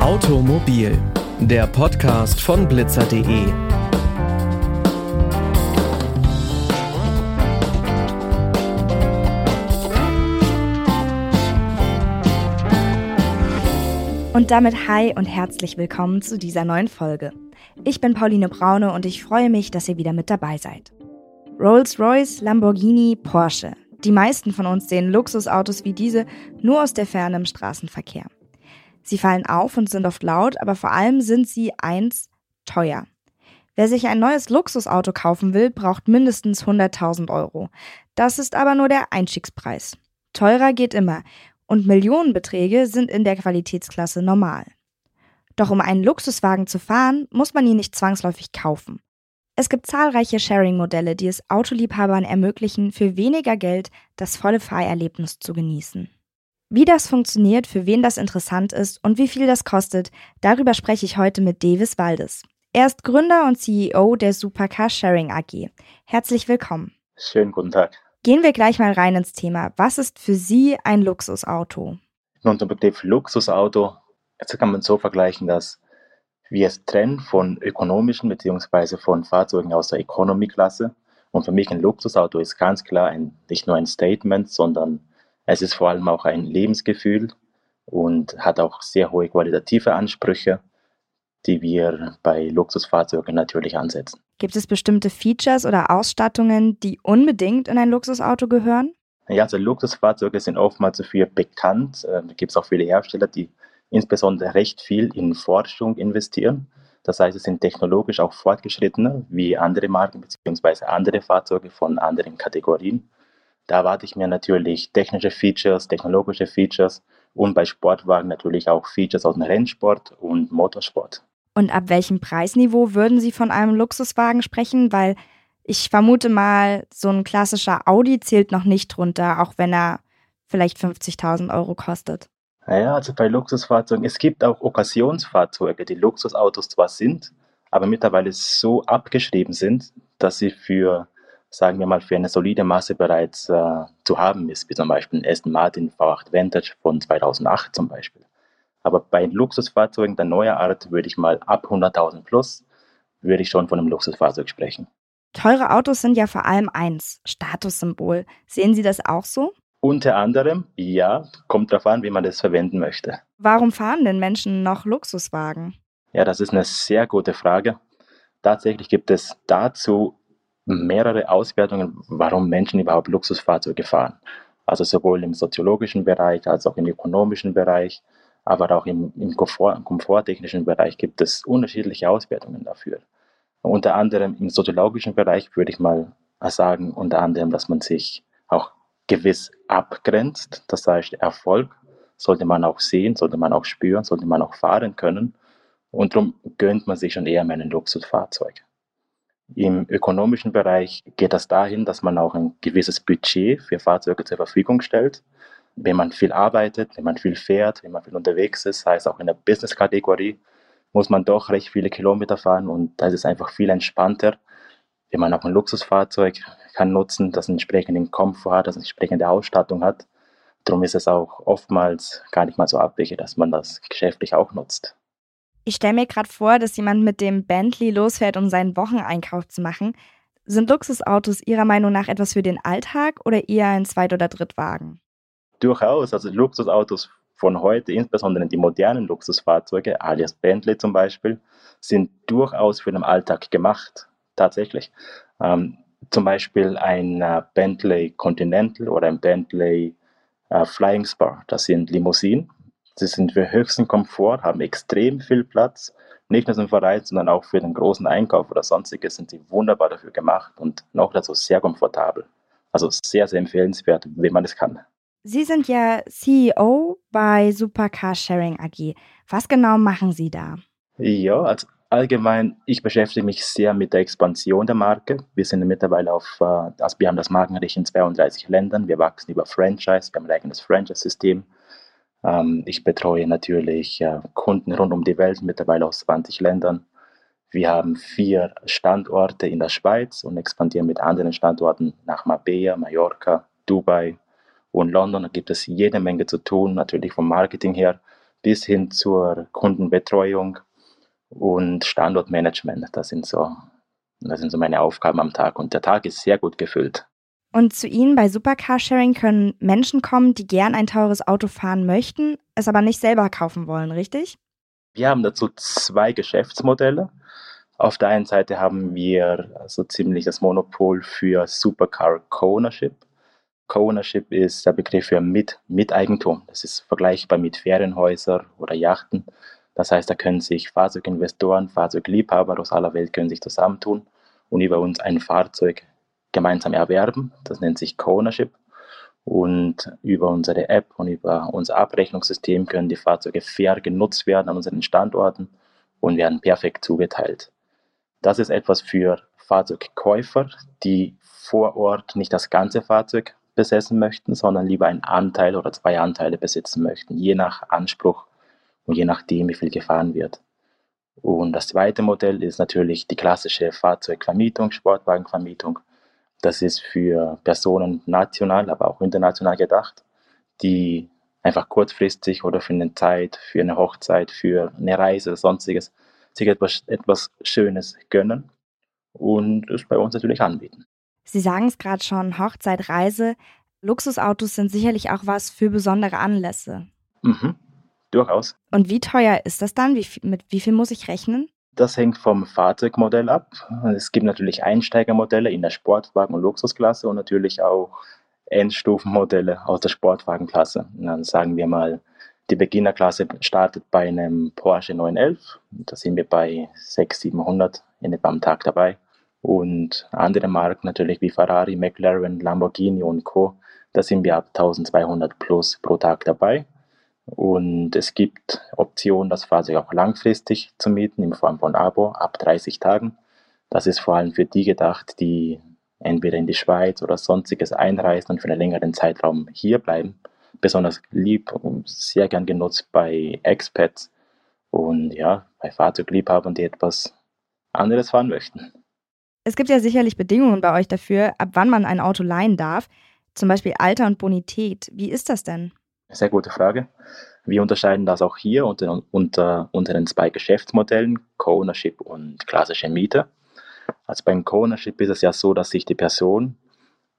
Automobil, der Podcast von blitzer.de. Und damit hi und herzlich willkommen zu dieser neuen Folge. Ich bin Pauline Braune und ich freue mich, dass ihr wieder mit dabei seid. Rolls-Royce, Lamborghini, Porsche. Die meisten von uns sehen Luxusautos wie diese nur aus der Ferne im Straßenverkehr. Sie fallen auf und sind oft laut, aber vor allem sind sie eins teuer. Wer sich ein neues Luxusauto kaufen will, braucht mindestens 100.000 Euro. Das ist aber nur der Einstiegspreis. Teurer geht immer und Millionenbeträge sind in der Qualitätsklasse normal. Doch um einen Luxuswagen zu fahren, muss man ihn nicht zwangsläufig kaufen. Es gibt zahlreiche Sharing-Modelle, die es Autoliebhabern ermöglichen, für weniger Geld das volle Fahrerlebnis zu genießen. Wie das funktioniert, für wen das interessant ist und wie viel das kostet, darüber spreche ich heute mit Davis Waldes. Er ist Gründer und CEO der Supercar Sharing AG. Herzlich willkommen. Schönen guten Tag. Gehen wir gleich mal rein ins Thema. Was ist für Sie ein Luxusauto? Nun, der Begriff Luxusauto, kann man so vergleichen, dass wir es trennen von ökonomischen bzw. von Fahrzeugen aus der Economy-Klasse. Und für mich ein Luxusauto ist ganz klar ein, nicht nur ein Statement, sondern es ist vor allem auch ein Lebensgefühl und hat auch sehr hohe qualitative Ansprüche, die wir bei Luxusfahrzeugen natürlich ansetzen. Gibt es bestimmte Features oder Ausstattungen, die unbedingt in ein Luxusauto gehören? Ja, also Luxusfahrzeuge sind oftmals dafür bekannt. Äh, da gibt es auch viele Hersteller, die insbesondere recht viel in Forschung investieren. Das heißt, es sind technologisch auch fortgeschrittener wie andere Marken bzw. andere Fahrzeuge von anderen Kategorien. Da erwarte ich mir natürlich technische Features, technologische Features und bei Sportwagen natürlich auch Features aus dem Rennsport und Motorsport. Und ab welchem Preisniveau würden Sie von einem Luxuswagen sprechen? Weil ich vermute mal, so ein klassischer Audi zählt noch nicht drunter, auch wenn er vielleicht 50.000 Euro kostet. Naja, also bei Luxusfahrzeugen, es gibt auch Okkasionsfahrzeuge, die Luxusautos zwar sind, aber mittlerweile so abgeschrieben sind, dass sie für, sagen wir mal, für eine solide Masse bereits äh, zu haben ist, wie zum Beispiel ein Aston Martin V8 Vantage von 2008 zum Beispiel. Aber bei Luxusfahrzeugen der neuer Art würde ich mal ab 100.000 plus, würde ich schon von einem Luxusfahrzeug sprechen. Teure Autos sind ja vor allem eins, Statussymbol. Sehen Sie das auch so? Unter anderem, ja, kommt darauf an, wie man das verwenden möchte. Warum fahren denn Menschen noch Luxuswagen? Ja, das ist eine sehr gute Frage. Tatsächlich gibt es dazu mehrere Auswertungen, warum Menschen überhaupt Luxusfahrzeuge fahren. Also sowohl im soziologischen Bereich als auch im ökonomischen Bereich aber auch im, im Komfort, komforttechnischen Bereich gibt es unterschiedliche Auswertungen dafür. Unter anderem im soziologischen Bereich würde ich mal sagen, unter anderem, dass man sich gewiss abgrenzt. Das heißt, Erfolg sollte man auch sehen, sollte man auch spüren, sollte man auch fahren können. Und darum gönnt man sich schon eher mal ein Luxusfahrzeug. Im ökonomischen Bereich geht das dahin, dass man auch ein gewisses Budget für Fahrzeuge zur Verfügung stellt wenn man viel arbeitet, wenn man viel fährt, wenn man viel unterwegs ist, heißt auch in der Business-Kategorie, muss man doch recht viele Kilometer fahren und da ist es einfach viel entspannter, wenn man auch ein Luxusfahrzeug kann nutzen, das entsprechenden Komfort hat, das entsprechende Ausstattung hat. Darum ist es auch oftmals gar nicht mal so abwegig, dass man das geschäftlich auch nutzt. Ich stelle mir gerade vor, dass jemand mit dem Bentley losfährt, um seinen Wocheneinkauf zu machen. Sind Luxusautos Ihrer Meinung nach etwas für den Alltag oder eher ein Zweit- oder Drittwagen? durchaus, also Luxusautos von heute, insbesondere die modernen Luxusfahrzeuge, alias Bentley zum Beispiel, sind durchaus für den Alltag gemacht, tatsächlich. Ähm, zum Beispiel ein äh, Bentley Continental oder ein Bentley äh, Flying Spar, das sind Limousinen. Sie sind für höchsten Komfort, haben extrem viel Platz, nicht nur zum Verreisen, sondern auch für den großen Einkauf oder sonstiges sind sie wunderbar dafür gemacht und noch dazu sehr komfortabel. Also sehr, sehr empfehlenswert, wenn man es kann. Sie sind ja CEO bei Supercar Sharing AG. Was genau machen Sie da? Ja, also allgemein, ich beschäftige mich sehr mit der Expansion der Marke. Wir sind mittlerweile auf, also wir haben das Markenrecht in 32 Ländern. Wir wachsen über Franchise, wir haben ein eigenes Franchise-System. Ähm, ich betreue natürlich äh, Kunden rund um die Welt, mittlerweile aus 20 Ländern. Wir haben vier Standorte in der Schweiz und expandieren mit anderen Standorten nach Marbella, Mallorca, Dubai und London. Da gibt es jede Menge zu tun, natürlich vom Marketing her bis hin zur Kundenbetreuung und Standortmanagement. Das sind so, das sind so meine Aufgaben am Tag und der Tag ist sehr gut gefüllt. Und zu Ihnen bei Supercarsharing können Menschen kommen, die gern ein teures Auto fahren möchten, es aber nicht selber kaufen wollen, richtig? Wir haben dazu zwei Geschäftsmodelle. Auf der einen Seite haben wir so ziemlich das Monopol für Supercar Co-Ownership. Co-Ownership ist der Begriff für Mit Miteigentum. Das ist vergleichbar mit Ferienhäusern oder Yachten. Das heißt, da können sich Fahrzeuginvestoren, Fahrzeugliebhaber aus aller Welt können sich zusammentun und über uns ein Fahrzeug gemeinsam erwerben. Das nennt sich Co-Ownership. Und über unsere App und über unser Abrechnungssystem können die Fahrzeuge fair genutzt werden an unseren Standorten und werden perfekt zugeteilt. Das ist etwas für Fahrzeugkäufer, die vor Ort nicht das ganze Fahrzeug besetzen möchten, sondern lieber einen Anteil oder zwei Anteile besitzen möchten, je nach Anspruch und je nachdem, wie viel gefahren wird. Und das zweite Modell ist natürlich die klassische Fahrzeugvermietung, Sportwagenvermietung. Das ist für Personen national, aber auch international gedacht, die einfach kurzfristig oder für eine Zeit, für eine Hochzeit, für eine Reise oder sonstiges sich etwas, etwas Schönes gönnen und es bei uns natürlich anbieten. Sie sagen es gerade schon, Hochzeit, Reise. Luxusautos sind sicherlich auch was für besondere Anlässe. Mhm, durchaus. Und wie teuer ist das dann? Wie, mit wie viel muss ich rechnen? Das hängt vom Fahrzeugmodell ab. Es gibt natürlich Einsteigermodelle in der Sportwagen- und Luxusklasse und natürlich auch Endstufenmodelle aus der Sportwagenklasse. Und dann sagen wir mal die Beginnerklasse startet bei einem Porsche 911. Da sind wir bei 600, 700 in etwa am Tag dabei. Und andere Marken natürlich wie Ferrari, McLaren, Lamborghini und Co. Da sind wir ab 1200 plus pro Tag dabei. Und es gibt Optionen, das Fahrzeug auch langfristig zu mieten in Form von Abo ab 30 Tagen. Das ist vor allem für die gedacht, die entweder in die Schweiz oder sonstiges einreisen und für einen längeren Zeitraum hier bleiben besonders lieb und sehr gern genutzt bei Expats und ja, bei Fahrzeugliebhabern, die etwas anderes fahren möchten. Es gibt ja sicherlich Bedingungen bei euch dafür, ab wann man ein Auto leihen darf, zum Beispiel Alter und Bonität. Wie ist das denn? Sehr gute Frage. Wir unterscheiden das auch hier unter, unter, unter den zwei Geschäftsmodellen, Co-Ownership und klassische Miete. Also beim Co-Ownership ist es ja so, dass sich die Person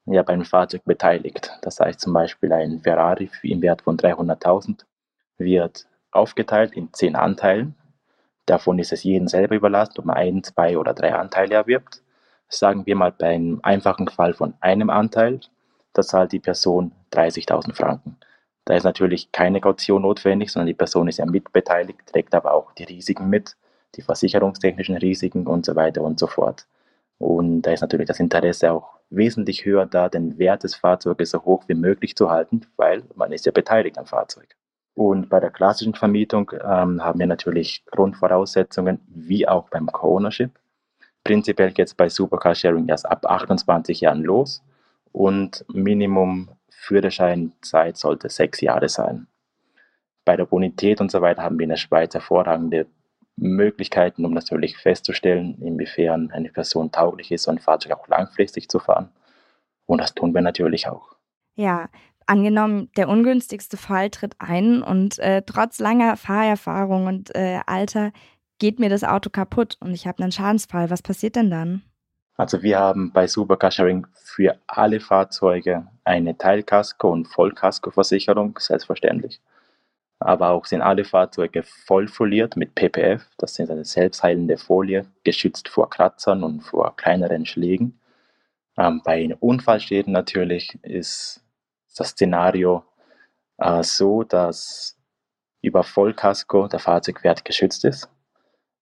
ja beim Fahrzeug beteiligt. Das heißt zum Beispiel ein Ferrari im Wert von 300.000 wird aufgeteilt in zehn Anteilen. Davon ist es jedem selber überlassen, ob man ein, zwei oder drei Anteile erwirbt. Sagen wir mal beim einfachen Fall von einem Anteil, da zahlt die Person 30.000 Franken. Da ist natürlich keine Kaution notwendig, sondern die Person ist ja mitbeteiligt, trägt aber auch die Risiken mit, die versicherungstechnischen Risiken und so weiter und so fort. Und da ist natürlich das Interesse auch wesentlich höher da, den Wert des Fahrzeuges so hoch wie möglich zu halten, weil man ist ja beteiligt am Fahrzeug. Und bei der klassischen Vermietung ähm, haben wir natürlich Grundvoraussetzungen, wie auch beim Co-Ownership. Prinzipiell geht es bei Supercar Sharing erst ab 28 Jahren los und Minimum Führerscheinzeit sollte sechs Jahre sein. Bei der Bonität und so weiter haben wir in der Schweiz hervorragende Möglichkeiten, um natürlich festzustellen, inwiefern eine Person tauglich ist, so ein Fahrzeug auch langfristig zu fahren. Und das tun wir natürlich auch. Ja, angenommen, der ungünstigste Fall tritt ein und äh, trotz langer Fahrerfahrung und äh, Alter geht mir das Auto kaputt und ich habe einen Schadensfall. Was passiert denn dann? Also wir haben bei Supercar Sharing für alle Fahrzeuge eine Teilkasko- und Vollkaskoversicherung, selbstverständlich aber auch sind alle Fahrzeuge voll foliert mit PPF, das sind eine selbstheilende Folie, geschützt vor Kratzern und vor kleineren Schlägen. Ähm, bei Unfallschäden natürlich ist das Szenario äh, so, dass über Vollkasko der Fahrzeugwert geschützt ist.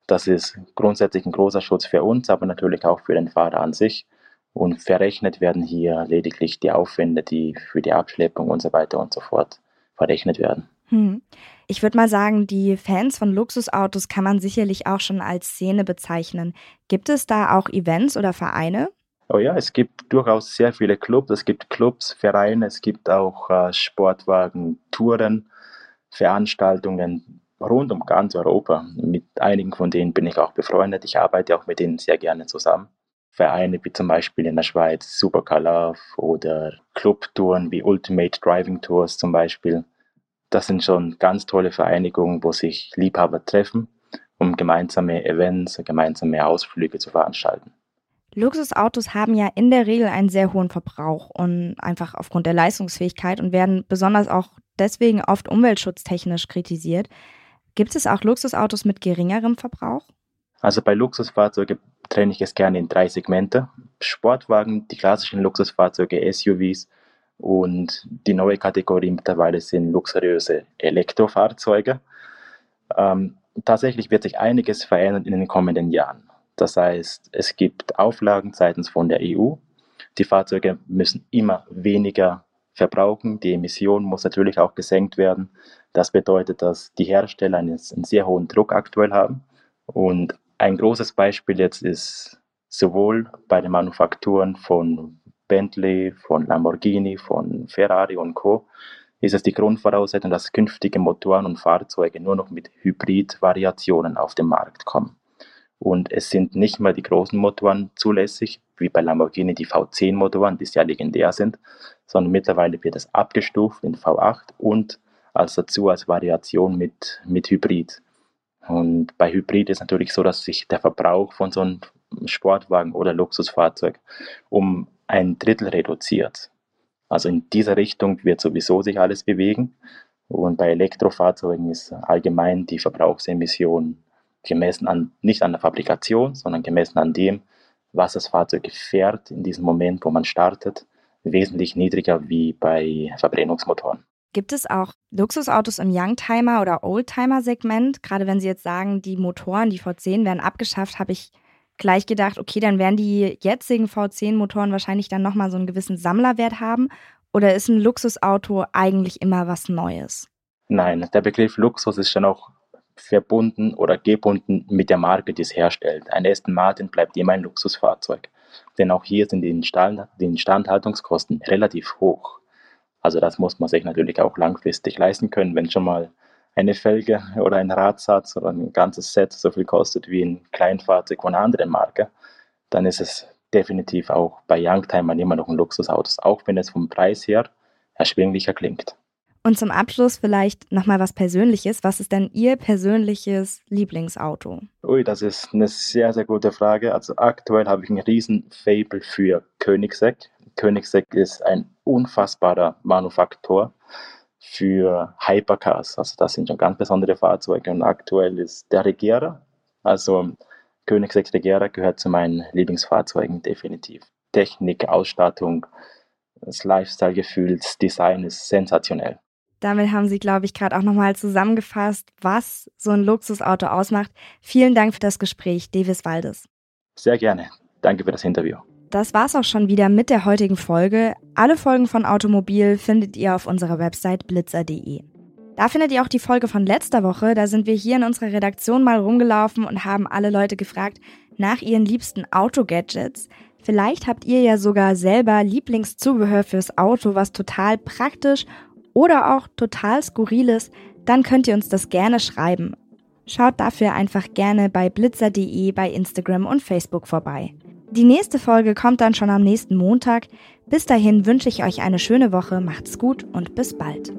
Das ist grundsätzlich ein großer Schutz für uns, aber natürlich auch für den Fahrer an sich. Und verrechnet werden hier lediglich die Aufwände, die für die Abschleppung und so weiter und so fort verrechnet werden. Hm. Ich würde mal sagen, die Fans von Luxusautos kann man sicherlich auch schon als Szene bezeichnen. Gibt es da auch Events oder Vereine? Oh ja, es gibt durchaus sehr viele Clubs. Es gibt Clubs, Vereine, es gibt auch äh, Sportwagen, Touren, Veranstaltungen rund um ganz Europa. Mit einigen von denen bin ich auch befreundet. Ich arbeite auch mit denen sehr gerne zusammen. Vereine wie zum Beispiel in der Schweiz Supercar Love oder Clubtouren wie Ultimate Driving Tours zum Beispiel. Das sind schon ganz tolle Vereinigungen, wo sich Liebhaber treffen, um gemeinsame Events, gemeinsame Ausflüge zu veranstalten. Luxusautos haben ja in der Regel einen sehr hohen Verbrauch und einfach aufgrund der Leistungsfähigkeit und werden besonders auch deswegen oft umweltschutztechnisch kritisiert. Gibt es auch Luxusautos mit geringerem Verbrauch? Also bei Luxusfahrzeugen trenne ich es gerne in drei Segmente. Sportwagen, die klassischen Luxusfahrzeuge, SUVs und die neue Kategorie mittlerweile sind luxuriöse Elektrofahrzeuge. Ähm, tatsächlich wird sich einiges verändern in den kommenden Jahren. Das heißt, es gibt Auflagen seitens von der EU. Die Fahrzeuge müssen immer weniger verbrauchen. Die Emission muss natürlich auch gesenkt werden. Das bedeutet, dass die Hersteller einen, einen sehr hohen Druck aktuell haben. Und ein großes Beispiel jetzt ist sowohl bei den Manufakturen von Bentley, von Lamborghini, von Ferrari und Co. ist es die Grundvoraussetzung, dass künftige Motoren und Fahrzeuge nur noch mit Hybrid-Variationen auf den Markt kommen. Und es sind nicht mehr die großen Motoren zulässig, wie bei Lamborghini die V10-Motoren, die sehr legendär sind, sondern mittlerweile wird es abgestuft in V8 und als dazu als Variation mit, mit Hybrid. Und bei Hybrid ist natürlich so, dass sich der Verbrauch von so einem Sportwagen oder Luxusfahrzeug um ein Drittel reduziert. Also in dieser Richtung wird sowieso sich alles bewegen. Und bei Elektrofahrzeugen ist allgemein die Verbrauchsemission gemessen an, nicht an der Fabrikation, sondern gemessen an dem, was das Fahrzeug fährt in diesem Moment, wo man startet, wesentlich niedriger wie bei Verbrennungsmotoren. Gibt es auch Luxusautos im Youngtimer- oder Oldtimer-Segment? Gerade wenn Sie jetzt sagen, die Motoren, die V10 werden abgeschafft, habe ich gleich gedacht, okay, dann werden die jetzigen V10-Motoren wahrscheinlich dann nochmal so einen gewissen Sammlerwert haben. Oder ist ein Luxusauto eigentlich immer was Neues? Nein, der Begriff Luxus ist schon auch verbunden oder gebunden mit der Marke, die es herstellt. Ein Aston Martin bleibt immer ein Luxusfahrzeug. Denn auch hier sind die, Instand die Instandhaltungskosten relativ hoch. Also das muss man sich natürlich auch langfristig leisten können, wenn schon mal eine Felge oder ein Radsatz oder ein ganzes Set so viel kostet wie ein Kleinfahrzeug von einer anderen Marke, dann ist es definitiv auch bei Youngtimern immer noch ein Luxusauto, auch wenn es vom Preis her erschwinglicher klingt. Und zum Abschluss vielleicht nochmal was Persönliches. Was ist denn Ihr persönliches Lieblingsauto? Ui, das ist eine sehr, sehr gute Frage. Also aktuell habe ich ein riesen Fable für Koenigsegg. Koenigsegg ist ein unfassbarer Manufaktor für Hypercars. Also das sind schon ganz besondere Fahrzeuge. Und aktuell ist der Regera, also Koenigsegg Regera gehört zu meinen Lieblingsfahrzeugen definitiv. Technik, Ausstattung, das Lifestyle-Gefühl, das Design ist sensationell. Damit haben Sie, glaube ich, gerade auch nochmal zusammengefasst, was so ein Luxusauto ausmacht. Vielen Dank für das Gespräch, Davis Waldes. Sehr gerne. Danke für das Interview. Das war's auch schon wieder mit der heutigen Folge. Alle Folgen von Automobil findet ihr auf unserer Website blitzer.de. Da findet ihr auch die Folge von letzter Woche. Da sind wir hier in unserer Redaktion mal rumgelaufen und haben alle Leute gefragt nach ihren liebsten Autogadgets. Vielleicht habt ihr ja sogar selber Lieblingszubehör fürs Auto, was total praktisch oder auch total skurril ist, dann könnt ihr uns das gerne schreiben. Schaut dafür einfach gerne bei blitzer.de bei Instagram und Facebook vorbei. Die nächste Folge kommt dann schon am nächsten Montag. Bis dahin wünsche ich euch eine schöne Woche, macht's gut und bis bald.